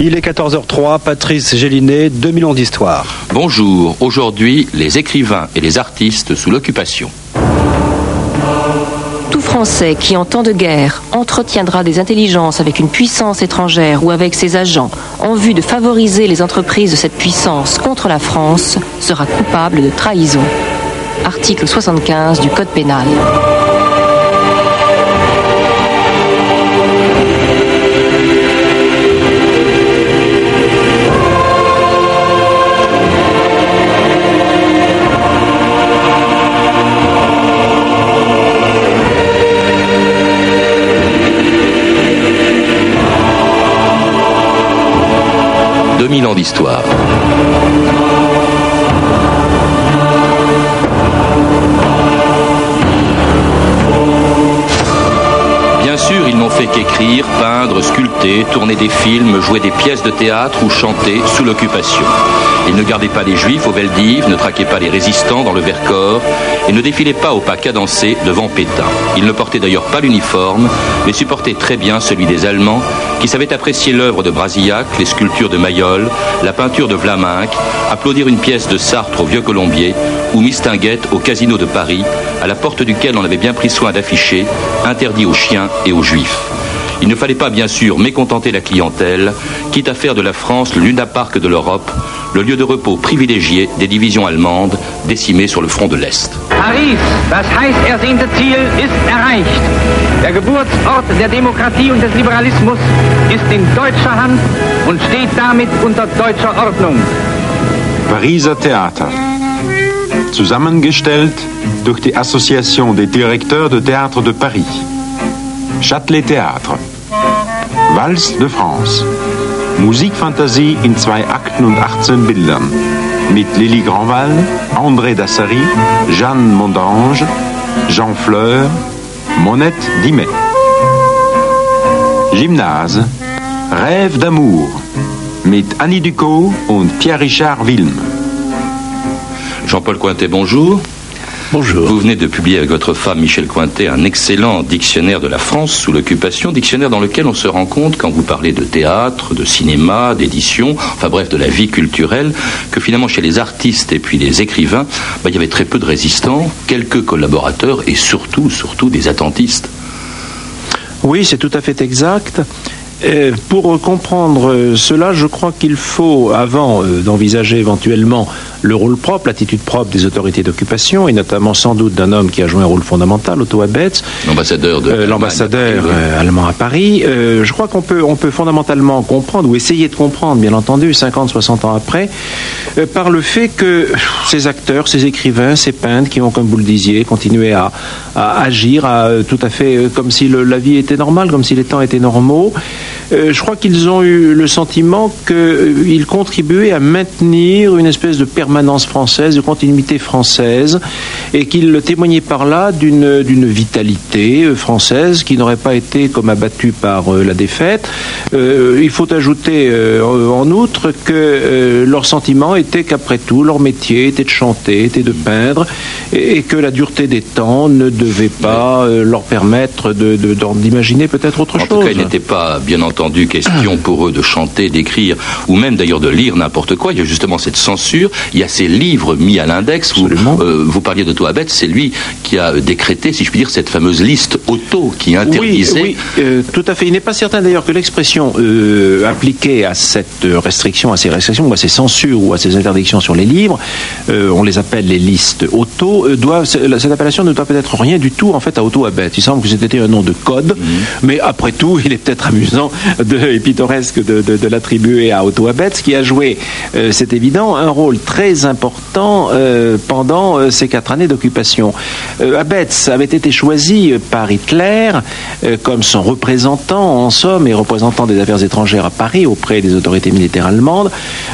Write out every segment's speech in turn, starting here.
Il est 14h03, Patrice Gélinet, 2000 ans d'histoire. Bonjour, aujourd'hui les écrivains et les artistes sous l'occupation. Tout Français qui, en temps de guerre, entretiendra des intelligences avec une puissance étrangère ou avec ses agents en vue de favoriser les entreprises de cette puissance contre la France sera coupable de trahison. Article 75 du Code pénal. Ans d'histoire. Qu'écrire, peindre, sculpter, tourner des films, jouer des pièces de théâtre ou chanter sous l'occupation. Ils ne gardaient pas les juifs au Veldiv, ne traquaient pas les résistants dans le Vercors et ne défilaient pas au pas cadencé devant Pétain. Ils ne portaient d'ailleurs pas l'uniforme, mais supportaient très bien celui des Allemands qui savaient apprécier l'œuvre de Brasillac, les sculptures de Mayol, la peinture de Vlaminck, applaudir une pièce de Sartre au Vieux Colombier ou Mistinguette au Casino de Paris, à la porte duquel on avait bien pris soin d'afficher interdit aux chiens et aux juifs. Il ne fallait pas, bien sûr, mécontenter la clientèle, quitte à faire de la France le Luna Park de l'Europe, le lieu de repos privilégié des divisions allemandes décimées sur le front de l'Est. Paris, das heiß ersehnte Ziel, ist erreicht. Der Geburtsort der Demokratie und des Liberalismus ist in deutscher Hand und steht damit unter deutscher Ordnung. Pariser Theater. Zusammengestellt durch die Association des Directeurs de Théâtre de Paris. Châtelet Théâtre. Walz de France. Musikfantasie in zwei Akten und 18 Bildern. Mit Lily Grandval, André Dassary, Jeanne Mondange, Jean Fleur, Monette Dimet. Gymnase, Rêve d'amour. Mit Annie Ducot und Pierre-Richard Wilm. Jean-Paul Cointet, bonjour. Bonjour. Vous venez de publier avec votre femme Michel Cointet un excellent dictionnaire de la France sous l'occupation, dictionnaire dans lequel on se rend compte, quand vous parlez de théâtre, de cinéma, d'édition, enfin bref, de la vie culturelle, que finalement chez les artistes et puis les écrivains, bah, il y avait très peu de résistants, quelques collaborateurs et surtout, surtout des attentistes. Oui, c'est tout à fait exact. Et pour comprendre cela, je crois qu'il faut, avant euh, d'envisager éventuellement le rôle propre, l'attitude propre des autorités d'occupation, et notamment sans doute d'un homme qui a joué un rôle fondamental, Otto Abetz, L'ambassadeur de euh, l'ambassadeur euh, allemand à Paris. Euh, je crois qu'on peut, on peut fondamentalement comprendre, ou essayer de comprendre, bien entendu, 50, 60 ans après, par le fait que ces acteurs, ces écrivains, ces peintres qui ont, comme vous le disiez, continué à, à agir à, tout à fait comme si le- la vie était normale, comme si les temps étaient normaux, euh, je crois qu'ils ont eu le sentiment qu'ils contribuaient à maintenir une espèce de permanence française, de continuité française, et qu'ils témoignaient par là d'une vitalité euh, française qui n'aurait pas été comme abattue par euh, la défaite. Euh, il faut ajouter en outre que leur sentiment était qu'après tout, leur métier était de chanter, était de peindre, et, et que la dureté des temps ne devait pas leur permettre de- de- d'en- d'imaginer peut-être autre En chose. tout cas, il n'était pas, bien entendu, question pour eux de chanter, d'écrire, ou même d'ailleurs de lire n'importe quoi. Il y a justement cette censure. Il y a ces livres mis à l'index. Vous, euh, vous parliez de Toabet, c'est lui qui a décrété, si je puis dire, cette fameuse liste auto qui interdisait. Oui, oui euh, tout à fait. Il n'est pas certain d'ailleurs que l'expression euh, appliquée à cette restriction, à ces restrictions, ou à ces censures, ou à ces interdictions sur les livres, euh, on les appelle les listes auto, euh, doivent, cette appellation ne doit peut-être rien du tout en fait à auto abet. Il semble que c'était un nom de code, mais après tout, il est peut-être amusant de, et pittoresque de, de- l'attribuer à auto abet, qui a joué, euh, c'est évident, un rôle très important euh, pendant euh, ces quatre années d'occupation. Abetz avait été choisi par Hitler comme son représentant, en somme, et représentant des affaires étrangères à Paris auprès des autorités militaires allemandes.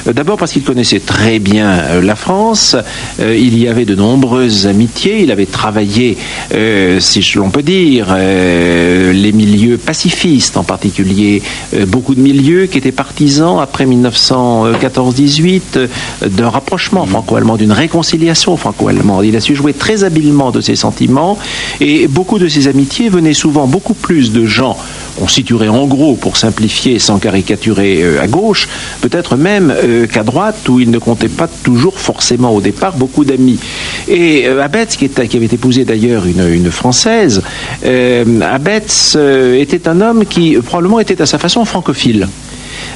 D'abord parce qu'il connaissait très bien la France. Il y avait de nombreuses amitiés. Il avait travaillé, si l'on peut dire, les milieux pacifistes, en particulier euh, beaucoup de milieux qui étaient partisans après 1914-18 euh, d'un rapprochement franco-allemand, d'une réconciliation franco-allemande. Il a su jouer très habilement de ses sentiments et beaucoup de ses amitiés venaient souvent beaucoup plus de gens on situerait en gros, pour simplifier sans caricaturer à gauche, peut-être même qu'à droite, où il ne comptait pas toujours forcément au départ beaucoup d'amis. Et Abetz, qui, avait épousé d'ailleurs une, une, Française, Abetz était un homme qui probablement était à sa façon francophile.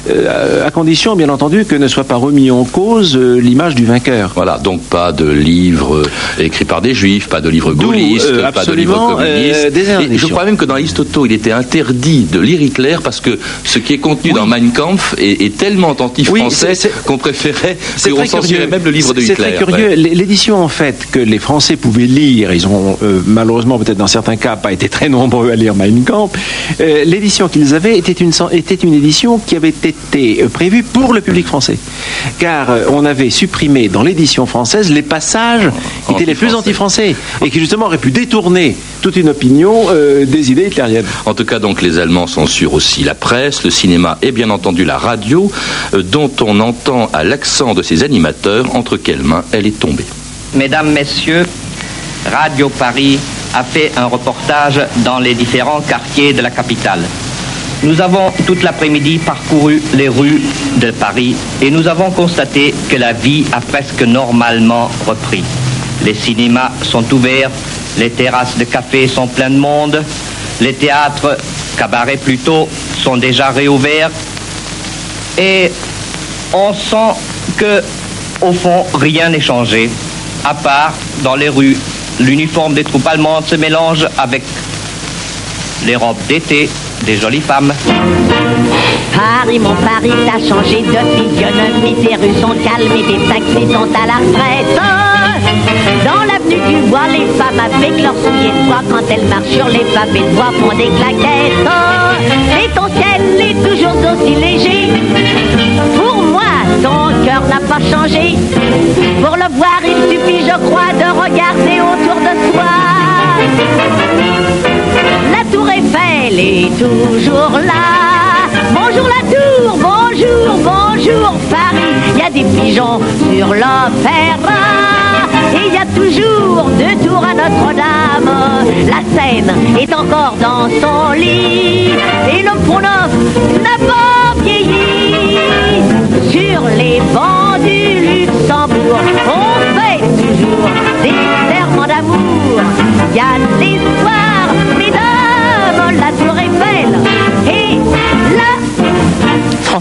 Euh, à condition, bien entendu, que ne soit pas remis en cause euh, l'image du vainqueur. Voilà, donc pas de livres écrits par des juifs, pas de livres gaullistes, euh, pas de livres communistes. Et je crois même que dans la liste auto, il était interdit de lire Hitler parce que ce qui est contenu dans Mein Kampf est, tellement anti-français qu'on préférait, qu'on censurait même le livre de Hitler. C'est très curieux. L'édition, en fait, que les Français pouvaient lire, ils ont malheureusement, peut-être dans certains cas, pas été très nombreux à lire Mein Kampf, l'édition qu'ils avaient était une, était une édition qui avait été était euh, prévu pour le public français. Car euh, on avait supprimé dans l'édition française les passages qui étaient les plus anti-français et qui justement auraient pu détourner toute une opinion euh, des idées hitlériennes. En tout cas, donc, les Allemands censurent aussi la presse, le cinéma et bien entendu la radio, dont on entend à l'accent de ses animateurs entre quelles mains elle est tombée. Mesdames, Messieurs, Radio Paris a fait un reportage dans les différents quartiers de la capitale. Nous avons toute l'après-midi parcouru les rues de Paris et nous avons constaté que la vie a presque normalement repris. Les cinémas sont ouverts, les terrasses de café sont pleines de monde, les théâtres, cabarets plutôt, sont déjà réouverts et on sent que, au fond, rien n'est changé, à part dans les rues, l'uniforme des troupes allemandes se mélange avec les robes d'été des jolies femmes. Paris, mon Paris, t'as changé de physionomie. Tes rues sont calmes et tes taxis sont à la retraite. Dans l'avenue du bois, les femmes avec leurs souliers de bois, quand elles marchent sur les pavés de bois, font des claquettes. Et ton ciel est toujours aussi léger. Pour moi, ton cœur n'a pas changé. Pour le voir, il suffit, je crois, de regarder autour de soi. Eiffel est toujours là. Bonjour la tour, bonjour, bonjour Paris. Il y a des pigeons sur l'opéra. Et il y a toujours deux tours à Notre-Dame. La Seine est encore dans son lit. Et le Pont Neuf n'a pas vieilli. Sur les bancs du Luxembourg, on fait toujours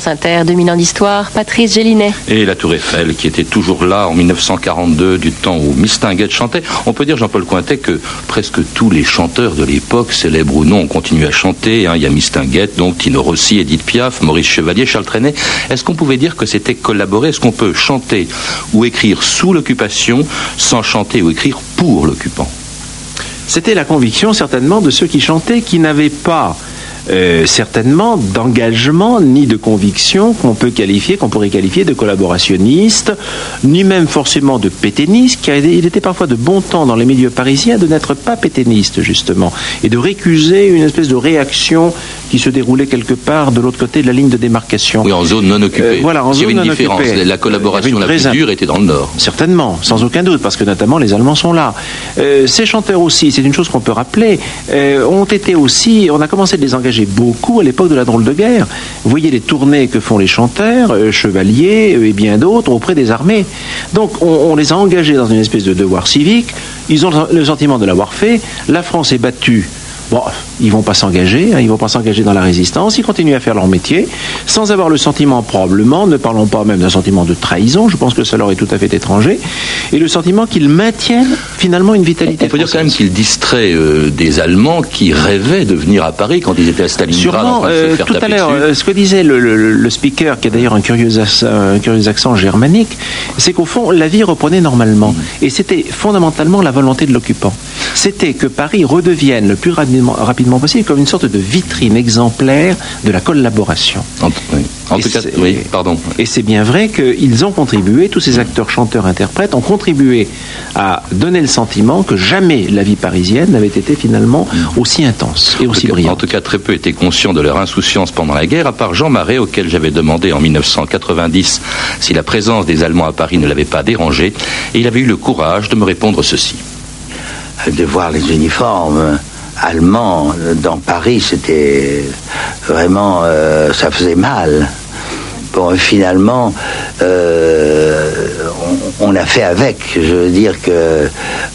France Inter, 2000 ans d'histoire, Patrice Gélinet. Et la Tour Eiffel, qui était toujours là en 1942, du temps où Mistinguett chantait. On peut dire, Jean-Paul Cointet, que presque tous les chanteurs de l'époque, célèbres ou non, ont continué à chanter. hein. Il y a Mistinguett, donc Tino Rossi, Edith Piaf, Maurice Chevalier, Charles Trenet. Est-ce qu'on pouvait dire que c'était collaborer Est-ce qu'on peut chanter ou écrire sous l'occupation sans chanter ou écrire pour l'occupant? C'était la conviction certainement de ceux qui chantaient, qui n'avaient pas euh, certainement d'engagement ni de conviction qu'on peut qualifier, qu'on pourrait qualifier de collaborationniste, ni même forcément de péténiste, car il était parfois de bon temps dans les milieux parisiens de n'être pas péténiste justement, et de récuser une espèce de réaction qui se déroulait quelque part de l'autre côté de la ligne de démarcation. Oui, en zone non occupée. Euh, voilà, en Il y avait zone une non différence. occupée. La collaboration la plus dure était dans le Nord. Certainement, sans aucun doute, parce que notamment les Allemands sont là. Euh, ces chanteurs aussi, c'est une chose qu'on peut rappeler, euh, ont été aussi, on a commencé de les engager beaucoup à l'époque de la drôle de guerre. Vous voyez les tournées que font les chanteurs, chevaliers euh, et bien d'autres auprès des armées. Donc on, on les a engagés dans une espèce de devoir civique. Ils ont le sentiment de l'avoir fait. La France est battue. Bon, ils vont pas s'engager, hein, ils vont pas s'engager dans la résistance, ils continuent à faire leur métier, sans avoir le sentiment probablement, ne parlons pas même d'un sentiment de trahison, je pense que ça leur est tout à fait étranger, et le sentiment qu'ils maintiennent finalement une vitalité. Il faut dire quand même française. qu'il distrait euh, des Allemands qui rêvaient de venir à Paris quand ils étaient à Stalingrad en Sûrement, train de se euh, tout à l'heure, euh, ce que disait le, le- le speaker, qui a d'ailleurs un curieux, accent, un curieux accent germanique, c'est qu'au fond, la vie reprenait normalement. Et c'était fondamentalement la volonté de l'occupant. C'était que Paris redevienne le plus rapidement, rapidement possible comme une sorte de vitrine exemplaire de la collaboration. En, oui. En Et tout cas, c'est- oui, pardon. Et c'est bien vrai qu'ils ont contribué, tous ces acteurs, chanteurs, interprètes, ont contribué à donner le sentiment que jamais la vie parisienne n'avait été finalement aussi intense et En aussi cas, en brillante. tout cas, très peu étaient conscients de leur insouciance pendant la guerre, à part Jean Marais, auquel j'avais demandé en 1990 si la présence des Allemands à Paris ne l'avait pas dérangé, et il avait eu le courage de me répondre ceci. de voir les uniformes allemand dans Paris, c'était vraiment, euh, ça faisait mal. Bon, finalement, euh, on, on a fait avec. Je veux dire que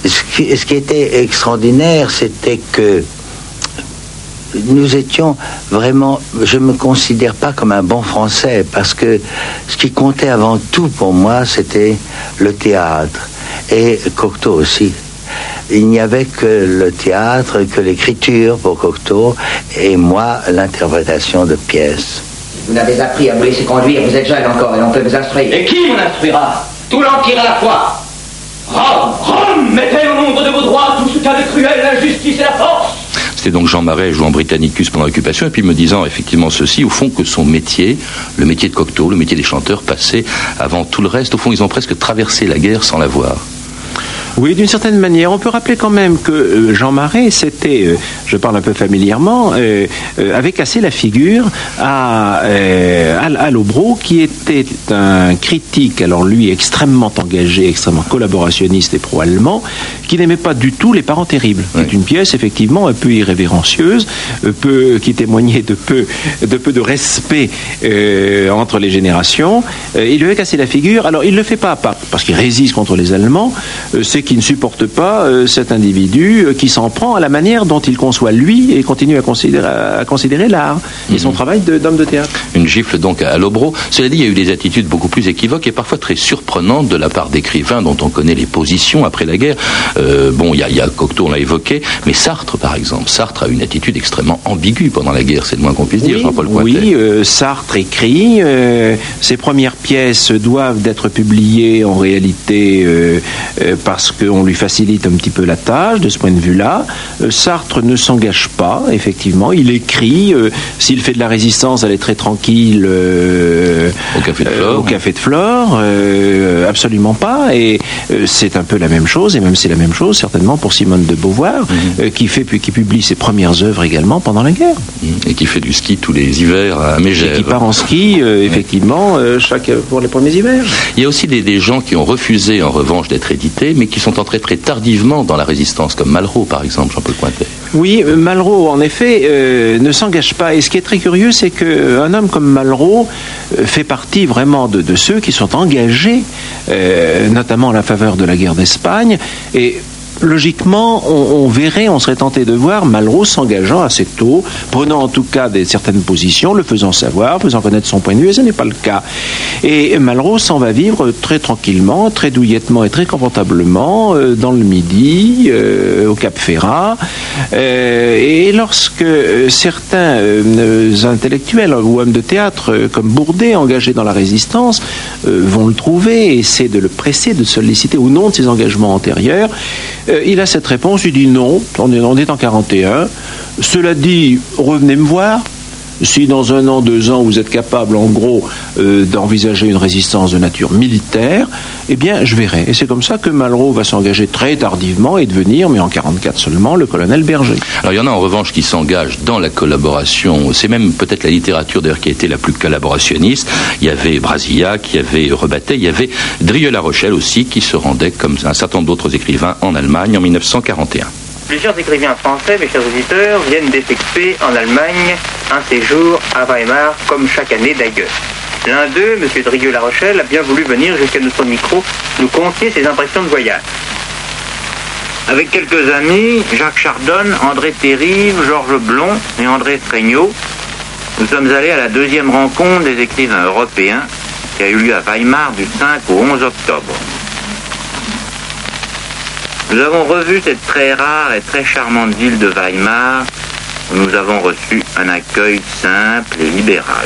ce qui, ce qui était extraordinaire, c'était que nous étions vraiment, je ne me considère pas comme un bon français, parce que ce qui comptait avant tout pour moi, c'était le théâtre, et Cocteau aussi. Il n'y avait que le théâtre, que l'écriture pour Cocteau, et moi, l'interprétation de pièces. Vous n'avez appris à vous laisser conduire, vous êtes jeune encore et on peut vous instruire. Et qui m'en instruira? Tout l'Empire à la fois Rome Rome Mettez au nombre de vos droits tout ce qu'a de cruel l'injustice et la force C'était donc Jean Marais jouant Britannicus pendant l'occupation, et puis me disant effectivement ceci, au fond que son métier, le métier de Cocteau, le métier des chanteurs, passait avant tout le reste. Au fond, ils ont presque traversé la guerre sans la voir. Oui, d'une certaine manière. On peut rappeler quand même que euh, Jean Marais, c'était, euh, je parle un peu familièrement, euh, avait cassé la figure à, à, Lobro, qui était un critique, alors lui extrêmement engagé, extrêmement collaborationniste et pro-allemand, qui n'aimait pas du tout Les Parents Terribles. C'est une pièce effectivement un peu irrévérencieuse, peu, qui témoignait de peu de, peu de respect euh, entre les générations. Il lui avait cassé la figure. Alors il ne le fait pas, pas parce qu'il résiste contre les Allemands, c'est qu'il ne supporte pas euh, cet individu euh, qui s'en prend à la manière dont il conçoit lui et continue à considérer, à considérer l'art et son travail de- d'homme de, théâtre. Une gifle donc à Lobro. Cela dit, il y a eu des attitudes beaucoup plus équivoques et parfois très surprenantes de la part d'écrivains dont on connaît les positions après la guerre. Euh, bon, il y, a, y a Cocteau, on l'a évoqué, mais Sartre, par exemple. Sartre a une attitude extrêmement ambiguë pendant la guerre, c'est le moins qu'on puisse dire, Jean-Paul Cointet. Oui, euh, Sartre écrit. euh, ses premières pièces doivent être publiées en réalité euh, euh, parce qu'on lui facilite un petit peu la tâche de ce point de vue-là. Euh, Sartre ne s'engage pas, effectivement. Il écrit. euh, S'il fait de la résistance, elle est très tranquille. euh, Au Café de Flore. au Café de Flore, absolument pas. Et c'est un peu la même chose, et même c'est la même chose certainement pour Simone de Beauvoir, Mhm. qui fait qui publie ses premières œuvres également pendant la guerre. Et qui fait du ski tous les hivers à Et Mégève. qui part en ski, effectivement, chaque, pour les premiers hivers. Il y a aussi des, des gens qui ont refusé, en revanche, d'être édités, mais qui sont entrés très tardivement dans la résistance, comme Malraux, par exemple, Jean-Paul Cointet. Oui, euh, Malraux, en effet, euh, ne s'engage pas. Et ce qui est très curieux, c'est qu'un homme comme Malraux euh, fait partie vraiment de, ceux qui sont engagés, euh, notamment à la faveur de la guerre d'Espagne. Et logiquement, on, verrait, on serait tenté de voir Malraux s'engageant assez tôt, prenant en tout cas des certaines positions, le faisant savoir, faisant connaître son point de vue, et ce n'est pas le cas. Et Malraux s'en va vivre très tranquillement, très douillettement et très confortablement euh, dans le Midi, euh, au Cap Ferrat. Euh, et lorsque certains intellectuels ou hommes de théâtre, comme Bourdet, engagés dans la résistance, vont le trouver et essaient de le presser, de solliciter au nom de ses engagements antérieurs, euh, il a cette réponse, il dit non, on est, on est en 41. Cela dit, revenez me voir. Si dans un an, deux ans, vous êtes capable, en gros, euh, d'envisager une résistance de nature militaire, eh bien, je verrai. Et c'est comme ça que Malraux va s'engager très tardivement et devenir, mais en 44 seulement, le colonel Berger. Alors il y en a en revanche qui s'engagent dans la collaboration. C'est même peut-être la littérature d'ailleurs qui a été la plus collaborationniste. Il y avait Brasillac, il y avait Rebattet, il y avait Drieux-La Rochelle aussi qui se rendait comme un certain nombre d'autres écrivains en Allemagne en 1941. Plusieurs écrivains français, mes chers auditeurs, viennent d'effectuer en Allemagne un séjour à Weimar, comme chaque année d'ailleurs. L'un d'eux, M. Drieux-La a bien voulu venir jusqu'à notre micro nous confier ses impressions de voyage. Avec quelques amis, Jacques Chardonne, André Terrive, Georges Blond et André Fregnaud, nous sommes allés à la deuxième rencontre des écrivains européens qui a eu lieu à Weimar du 5 au 11 octobre. Nous avons revu cette très rare et très charmante ville de Weimar où nous avons reçu un accueil simple et libéral.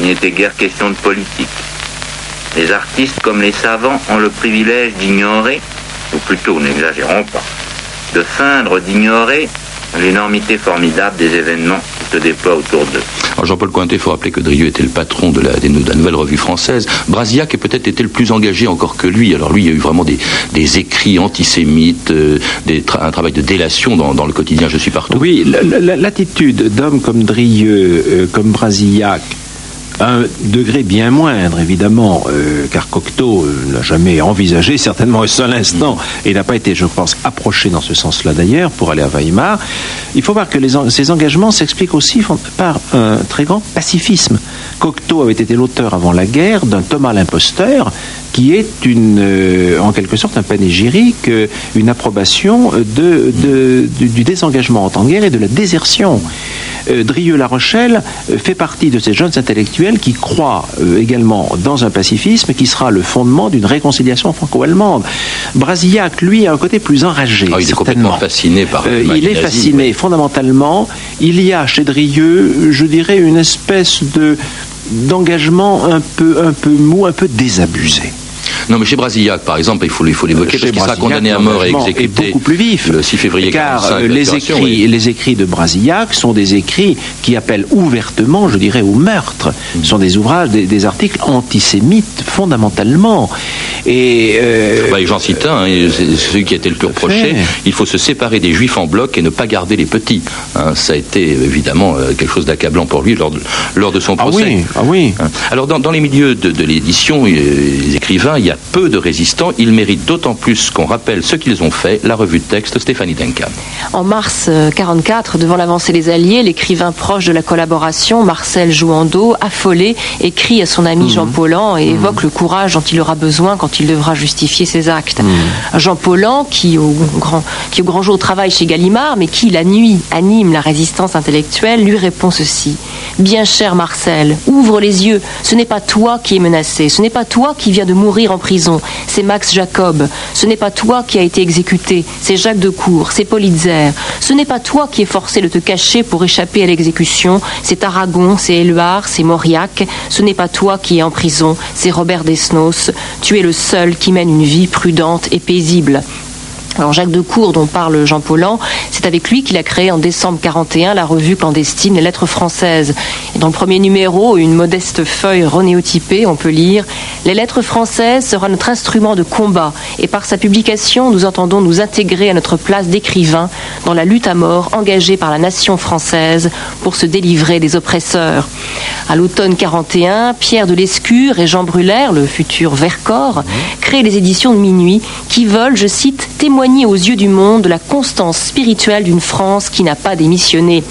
Il n'était guère question de politique. Les artistes comme les savants ont le privilège d'ignorer, ou plutôt n'exagérons pas, de feindre d'ignorer l'énormité formidable des événements qui se déploient autour d'eux. Alors Jean-Paul Cointet, il faut rappeler que Drieux était le patron de la, nouvelle revue française. Brasillac a peut-être été le plus engagé encore que lui. Alors lui, il y a eu vraiment des, écrits antisémites, euh, des un travail de délation dans, le quotidien Je suis partout. Oui, la- la- l'attitude d'hommes comme Drieux, euh, comme Brasillac, un degré bien moindre, évidemment, euh, car Cocteau euh, n'a jamais envisagé, certainement un seul instant, et n'a pas été, je pense, approché dans ce sens-là d'ailleurs, pour aller à Weimar. Il faut voir que ces engagements s'expliquent aussi par un très grand pacifisme. Cocteau avait été l'auteur avant la guerre d'un Thomas l'imposteur, qui est une, euh, en quelque sorte un panégyrique, une approbation du désengagement en temps de guerre et de la désertion. Euh, Drieux-La Rochelle euh, fait partie de ces jeunes intellectuels qui croient euh, également dans un pacifisme qui sera le fondement d'une réconciliation franco-allemande. Brasillac, lui, a un côté plus enragé. Ah, il est complètement fasciné par Euh, il est fasciné fondamentalement. Il y a chez Drieux, je dirais, une espèce de d'engagement un peu, un peu mou, un peu désabusé. Non, mais chez Brasillac, par exemple, il faut, il faut l'évoquer parce qu'il sera condamné à mort et exécuté beaucoup plus vif. le 6 février Car 45, euh, les écrits, oui. les écrits de Brasillac sont des écrits qui appellent ouvertement, je dirais, au meurtre. Ce sont des ouvrages, des, des articles antisémites fondamentalement. Et euh, Bah, et J'en cite un, hein, c'est celui qui a été le plus reproché. Il faut se séparer des juifs en bloc et ne pas garder les petits. Hein, ça a été évidemment euh, quelque chose d'accablant pour lui lors de, lors de son ah procès. oui, ah oui. Hein. Alors dans, dans les milieux de, de l'édition, les écrivains, il y a peu de résistants. Ils méritent d'autant plus qu'on rappelle ce qu'ils ont fait. La revue de texte Stéphanie Duncan. En mars euh, 44, devant l'avancée des Alliés, l'écrivain proche de la collaboration, Marcel Jouandeau, affolé, écrit à son ami Jean Paulhan et évoque le courage dont il aura besoin quand il devra justifier ses actes. Jean Paulhan, qui au, grand, qui au grand jour travaille chez Gallimard, mais qui la nuit anime la résistance intellectuelle, lui répond ceci. Bien cher Marcel, ouvre les yeux, ce n'est pas toi qui es menacé, ce n'est pas toi qui viens de mourir en c'est Max Jacob, ce n'est pas toi qui a été exécuté, c'est Jacques Decour, c'est Politzer, ce n'est pas toi qui es forcé de te cacher pour échapper à l'exécution, c'est Aragon, c'est Éluard, c'est Mauriac, ce n'est pas toi qui es en prison, c'est Robert Desnos, tu es le seul qui mène une vie prudente et paisible. Alors Jacques Decour, dont parle Jean Paulhan, c'est avec lui qu'il a créé en décembre 41 la revue clandestine Les Lettres françaises. Et dans le premier numéro, une modeste feuille renéotypée, on peut lire Les Lettres françaises sera notre instrument de combat et par sa publication, nous entendons nous intégrer à notre place d'écrivain dans la lutte à mort engagée par la nation française pour se délivrer des oppresseurs. À l'automne 41, Pierre de Lescure et Jean Brulaire, le futur Vercors, créent les éditions de Minuit qui veulent, je cite, aux yeux du monde de la constance spirituelle d'une France qui n'a pas démissionné.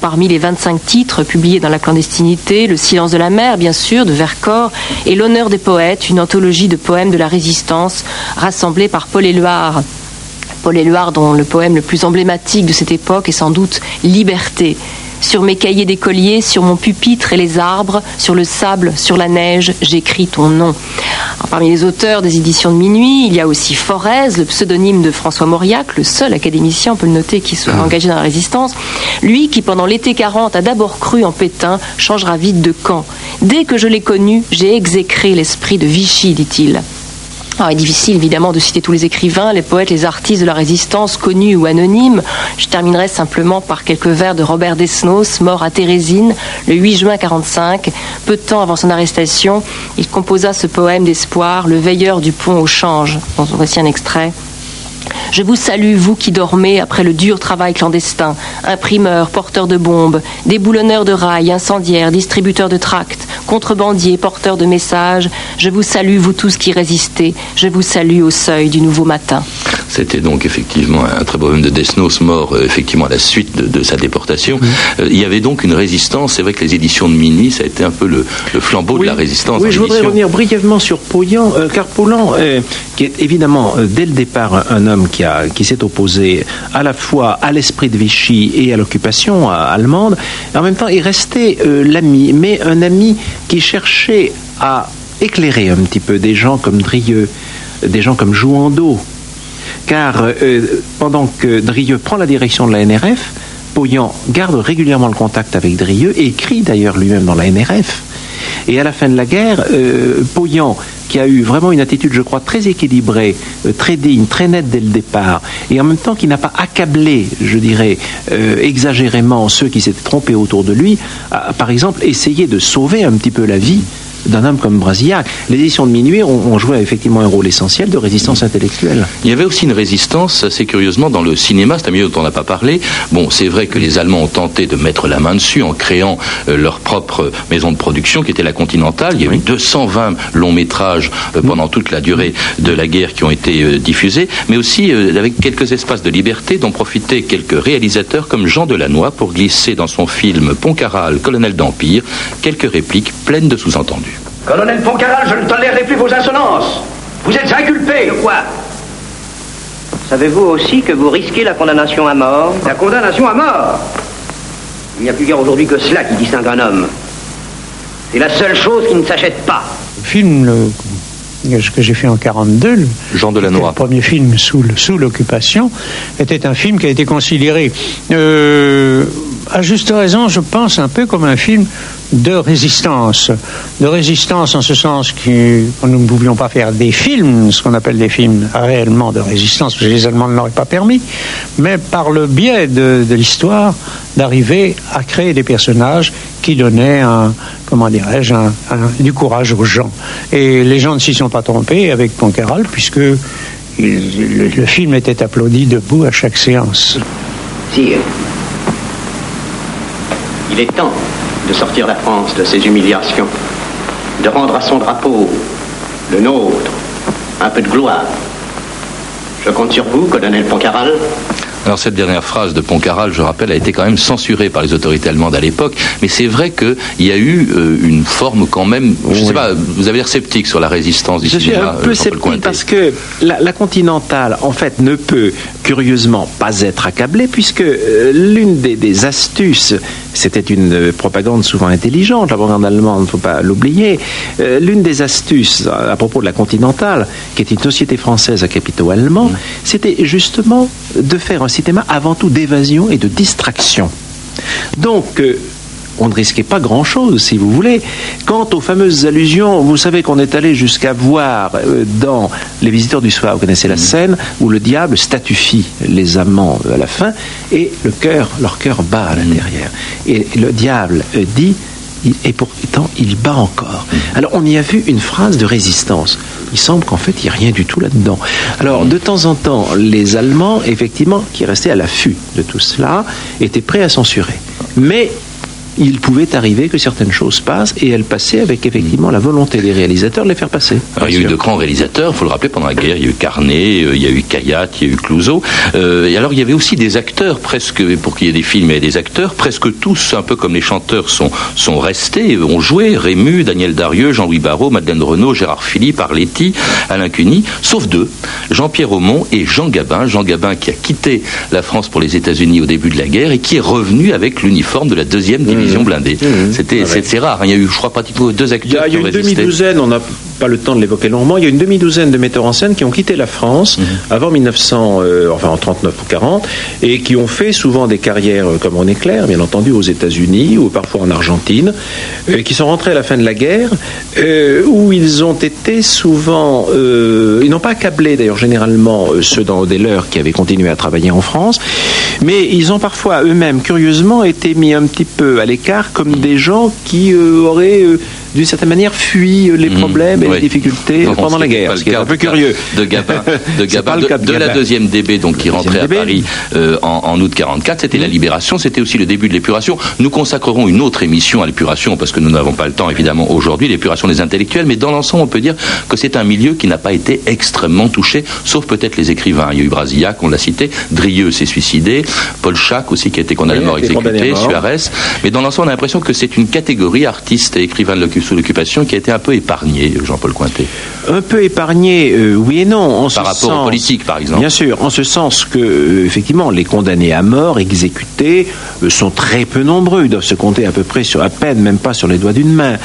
Parmi les 25 titres publiés dans la clandestinité, Le silence de la mer, bien sûr, de Vercors, et L'honneur des poètes, une anthologie de poèmes de la résistance rassemblée par Paul Éluard. Paul Éluard, dont le poème le plus emblématique de cette époque est sans doute Liberté. Sur mes cahiers d'écolier, sur mon pupitre et les arbres, sur le sable, sur la neige, j'écris ton nom. Alors, parmi les auteurs des éditions de minuit, il y a aussi Forez, le pseudonyme de François Mauriac, le seul académicien, on peut le noter, qui soit engagé dans la résistance. Lui qui, pendant l'été 40, a d'abord cru en Pétain, changera vite de camp. Dès que je l'ai connu, j'ai exécré l'esprit de Vichy, dit-il. Alors, il est difficile évidemment de citer tous les écrivains, les poètes, les artistes de la résistance, connus ou anonymes. Je terminerai simplement par quelques vers de Robert Desnos, mort à Thérésine le 8 juin 45. Peu de temps avant son arrestation, il composa ce poème d'espoir, Le veilleur du pont au change. Bon, voici un extrait. Je vous salue, vous qui dormez après le dur travail clandestin, imprimeurs, porteurs de bombes, déboulonneurs de rails, incendiaires, distributeurs de tracts, contrebandiers, porteurs de messages. Je vous salue, vous tous qui résistez. Je vous salue au seuil du nouveau matin. C'était donc effectivement un très beau poème de Desnos, mort euh, effectivement à la suite de, de sa déportation. Euh, il y avait donc une résistance. C'est vrai que les éditions de Mini, ça a été un peu le, le flambeau de la résistance. Oui, je voudrais revenir brièvement sur Pauyan, euh, car Paulan, qui est évidemment dès le départ un, homme qui, a, qui s'est opposé à la fois à l'esprit de Vichy et à l'occupation allemande, en même temps il restait l'ami, mais un ami qui cherchait à éclairer un petit peu des gens comme Drieux, des gens comme Jouandeau, car euh, pendant que Drieux prend la direction de la NRF, Pauyan garde régulièrement le contact avec Drieux et écrit d'ailleurs lui-même dans la NRF. Et à la fin de la guerre, euh, Pauyan, qui a eu vraiment une attitude, je crois, très équilibrée, euh, très digne, très nette dès le départ, et en même temps qui n'a pas accablé, je dirais, exagérément ceux qui s'étaient trompés autour de lui, a par exemple essayé de sauver un petit peu la vie d'un homme comme Brasillac. Les éditions de minuit ont, ont joué effectivement un rôle essentiel de résistance intellectuelle. Il y avait aussi une résistance, assez curieusement, dans le cinéma, c'est un milieu dont on n'a pas parlé. Bon, c'est vrai que les Allemands ont tenté de mettre la main dessus en créant euh, leur propre maison de production, qui était la Continentale. Il y a eu 220 longs métrages euh, pendant toute la durée de la guerre qui ont été euh, diffusés, mais aussi avec quelques espaces de liberté dont profitaient quelques réalisateurs comme Jean Delannoy pour glisser dans son film Poncaral, colonel d'Empire, quelques répliques pleines de sous-entendus. Colonel Poncaral, je ne tolérerai plus vos insolences. Vous êtes inculpé. De quoi? Savez-vous aussi que vous risquez la condamnation à mort? La condamnation à mort Il n'y a plus guère aujourd'hui que cela qui distingue un homme. C'est la seule chose qui ne s'achète pas. Le film le- ce que j'ai fait en 42, le, Jean Delannoy. le premier film sous l'occupation, était un film qui a été considéré, euh, à juste raison, je pense, un peu comme un film de résistance. De résistance en ce sens que nous ne pouvions pas faire des films, ce qu'on appelle des films réellement de résistance, parce que les Allemands ne l'auraient pas permis, mais par le biais de, de l'histoire, d'arriver à créer des personnages qui donnaient un, comment dirais-je, un- un- du courage aux gens. Et les gens ne s'y sont pas trompés avec Poncaral, puisque il- le, le film était applaudi debout à chaque séance. Sire, il est temps de sortir la France de ses humiliations, de rendre à son drapeau, le nôtre, un peu de gloire. Je compte sur vous, colonel Poncaral. Alors cette dernière phrase de Poncaral, je rappelle, a été quand même censurée par les autorités allemandes à l'époque, mais c'est vrai qu'il y a eu euh, une forme quand même, je ne sais pas, vous avez l'air sceptique sur la résistance du Je suis un euh, peu sceptique parce que la, la Continentale, en fait, ne peut curieusement pas être accablée puisque euh, l'une des, des astuces, c'était une euh, propagande souvent intelligente, la propagande allemande, il ne faut pas l'oublier, euh, l'une des astuces à, à propos de la Continentale, qui est une société française à capitaux allemands, c'était justement de faire un cinéma avant tout d'évasion et de distraction. Donc, euh, on ne risquait pas grand-chose, si vous voulez. Quant aux fameuses allusions, vous savez qu'on est allé jusqu'à voir euh, dans Les Visiteurs du Soir, vous connaissez la scène, où le diable statufie les amants euh, à la fin, et le cœur, leur cœur bat à l'intérieur. Et le diable euh, dit, et pourtant il bat encore. Alors on y a vu une phrase de résistance. Il semble qu'en fait il n'y a rien du tout là-dedans. Alors de temps en temps, les Allemands, effectivement, qui restaient à l'affût de tout cela, étaient prêts à censurer. Mais il pouvait arriver que certaines choses passent et elles passaient avec effectivement la volonté des réalisateurs de les faire passer. Alors, il y a eu de grands réalisateurs, il faut le rappeler, pendant la guerre. Il y a eu Carnet, euh, il y a eu Kayat, il y a eu Clouseau. Euh, et alors, il y avait aussi des acteurs, presque, pour qu'il y ait des films et des acteurs, presque tous, un peu comme les chanteurs, sont, sont restés, ont joué. Rému, Daniel Darieux, Jean-Louis Barrault, Madeleine Renaud, Gérard Philippe, Arletty, Alain Cuny, sauf deux, Jean-Pierre Aumont et Jean Gabin. Jean Gabin qui a quitté la France pour les États-Unis au début de la guerre et qui est revenu avec l'uniforme de la deuxième division blindée. C'était, Ah c'est, rare. Il y a eu, je crois, pratiquement deux Il y acteurs a, il y a qui ont une résisté. demi-douzaine, on n'a pas le temps de l'évoquer longuement, il y a une demi-douzaine de metteurs en scène qui ont quitté la France avant 1900, euh, enfin en 39 ou 40, et qui ont fait souvent des carrières euh, comme on éclair, bien entendu, aux États-Unis ou parfois en Argentine, euh, qui sont rentrés à la fin de la guerre, euh, où ils ont été souvent, ils n'ont pas accablé d'ailleurs généralement ceux dans des leurs qui avaient continué à travailler en France, mais ils ont parfois eux-mêmes, curieusement, été mis un petit peu à l'écart comme des gens qui euh, auraient, euh, d'une certaine manière, fui euh, les problèmes et oui. les difficultés Non, pendant la guerre. pas Ce le qui est cas, un peu curieux. De Gabin, de, C'est Gabin, de, cas de de la deuxième DB, donc qui rentrait à. Paris euh, en, en août 44, c'était la libération, c'était aussi le début de l'épuration. Nous consacrerons une autre émission à l'épuration parce que nous n'avons pas le temps évidemment aujourd'hui, l'épuration des intellectuels, mais dans l'ensemble on peut dire que c'est un milieu qui n'a pas été extrêmement touché, sauf peut-être les écrivains. Il y a eu Brasillac, on l'a cité, Drieux s'est suicidé, Paul Chac aussi qui a été condamné à mort exécuté. Suarez, mais dans l'ensemble on a l'impression que c'est une catégorie artiste et écrivain de sous l'occupation qui a été un peu épargnée, Jean-Paul Cointet. Un peu épargné, euh, oui et non. En Par ce rapport aux sens- politiques, par exemple. Bien sûr, en ce sens que, euh, effectivement, les condamnés à mort, exécutés, euh, sont très peu nombreux. Ils doivent se compter à peu près sur à peine, même pas sur les doigts d'une main.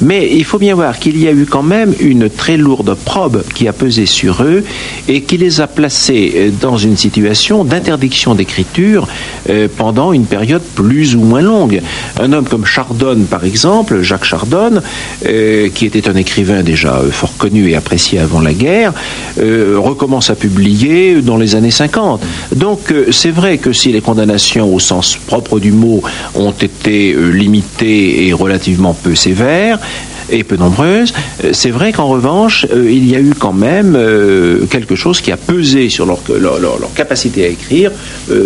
Mais il faut bien voir qu'il y a eu quand même une très lourde probe qui a pesé sur eux et qui les a placés dans une situation d'interdiction d'écriture pendant une période plus ou moins longue. Un homme comme Chardonne, par exemple, Jacques Chardonne, euh, qui était un écrivain déjà euh, fort connu et apprécié avant la guerre, euh, recommence à publier dans les années 50. Donc c'est vrai que si les condamnations au sens propre du mot ont été limitées et relativement peu sévères, et peu nombreuses. Euh, C'est vrai qu'en revanche, euh, il y a eu quand même euh, quelque chose qui a pesé sur leur, leur- leur- leur capacité à écrire,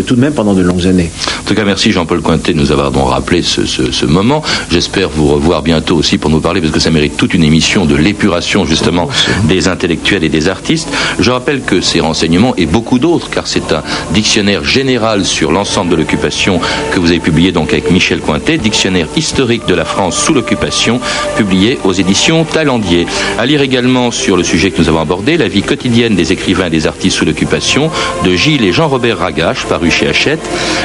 tout de même pendant de longues années. En tout cas, merci Jean-Paul Cointet de nous avoir donc rappelé ce, ce- ce moment. J'espère vous revoir bientôt aussi pour nous parler, parce que ça mérite toute une émission de l'épuration justement des intellectuels et des artistes. Je rappelle que ces renseignements et beaucoup d'autres, car c'est un dictionnaire général sur l'ensemble de l'occupation que vous avez publié donc avec Michel Cointet, dictionnaire historique de la France sous l'occupation, publié aux éditions Talendier. À lire également sur le sujet que nous avons abordé, la vie quotidienne des écrivains et des artistes sous l'occupation, de Gilles et Jean-Robert Ragache, paru chez Hachette,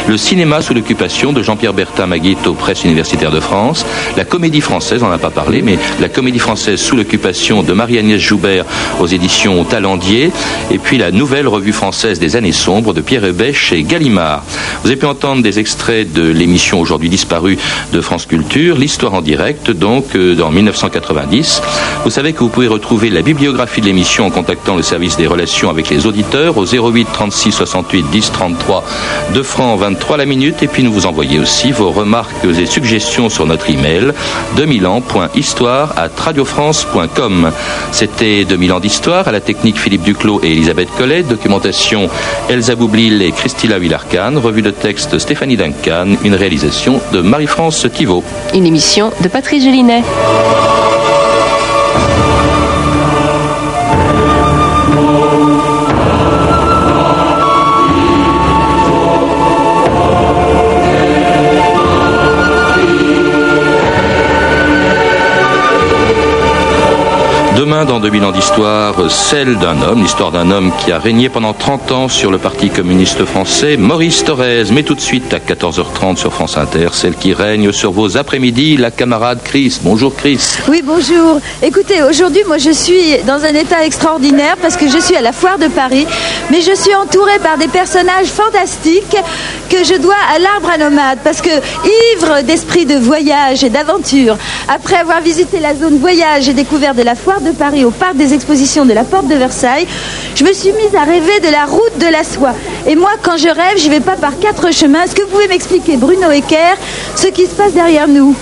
le cinéma sous l'occupation de Jean-Pierre Bertin Maguit aux presses universitaires de France, la comédie française, on n'en a pas parlé, mais la comédie française sous l'occupation de Marie-Agnès Joubert aux éditions Talendier, et puis la nouvelle revue française des années sombres de Pierre Hébèche chez Gallimard. Vous avez pu entendre des extraits de l'émission aujourd'hui disparue de France Culture, l'histoire en direct, donc euh, en 1990. Vous savez que vous pouvez retrouver la bibliographie de l'émission en contactant le service des relations avec les auditeurs au 08 36 68 10 33 2 francs 23 la minute et puis nous vous envoyez aussi vos remarques et suggestions sur notre email 2000 ans.histoire à radiofrance.com. C'était 2000 ans d'histoire à la technique Philippe Duclos et Elisabeth Collet, documentation Elsa Boublil et Christila Villarcan, revue de texte Stéphanie Duncan, une réalisation de Marie-France Thibault. Une émission de Patrice Gélinet. Lord. Dans 2000 ans d'histoire, celle d'un homme, l'histoire d'un homme qui a régné pendant 30 ans sur le Parti communiste français, Maurice Thorez. Mais tout de suite, à 14h30 sur France Inter, celle qui règne sur vos après-midi, la camarade Chris. Bonjour Chris. Oui, bonjour. Écoutez, aujourd'hui, moi, je suis dans un état extraordinaire parce que je suis à la foire de Paris, mais je suis entourée par des personnages fantastiques que je dois à l'arbre à nomade parce que, ivre d'esprit de voyage et d'aventure, après avoir visité la zone voyage et découvert de la foire de Paris au parc des expositions de la Porte de Versailles, je me suis mise à rêver de la route de la soie. Et moi, quand je rêve, je vais pas par quatre chemins. Est-ce que vous pouvez m'expliquer, Bruno Ecker, ce qui se passe derrière nous?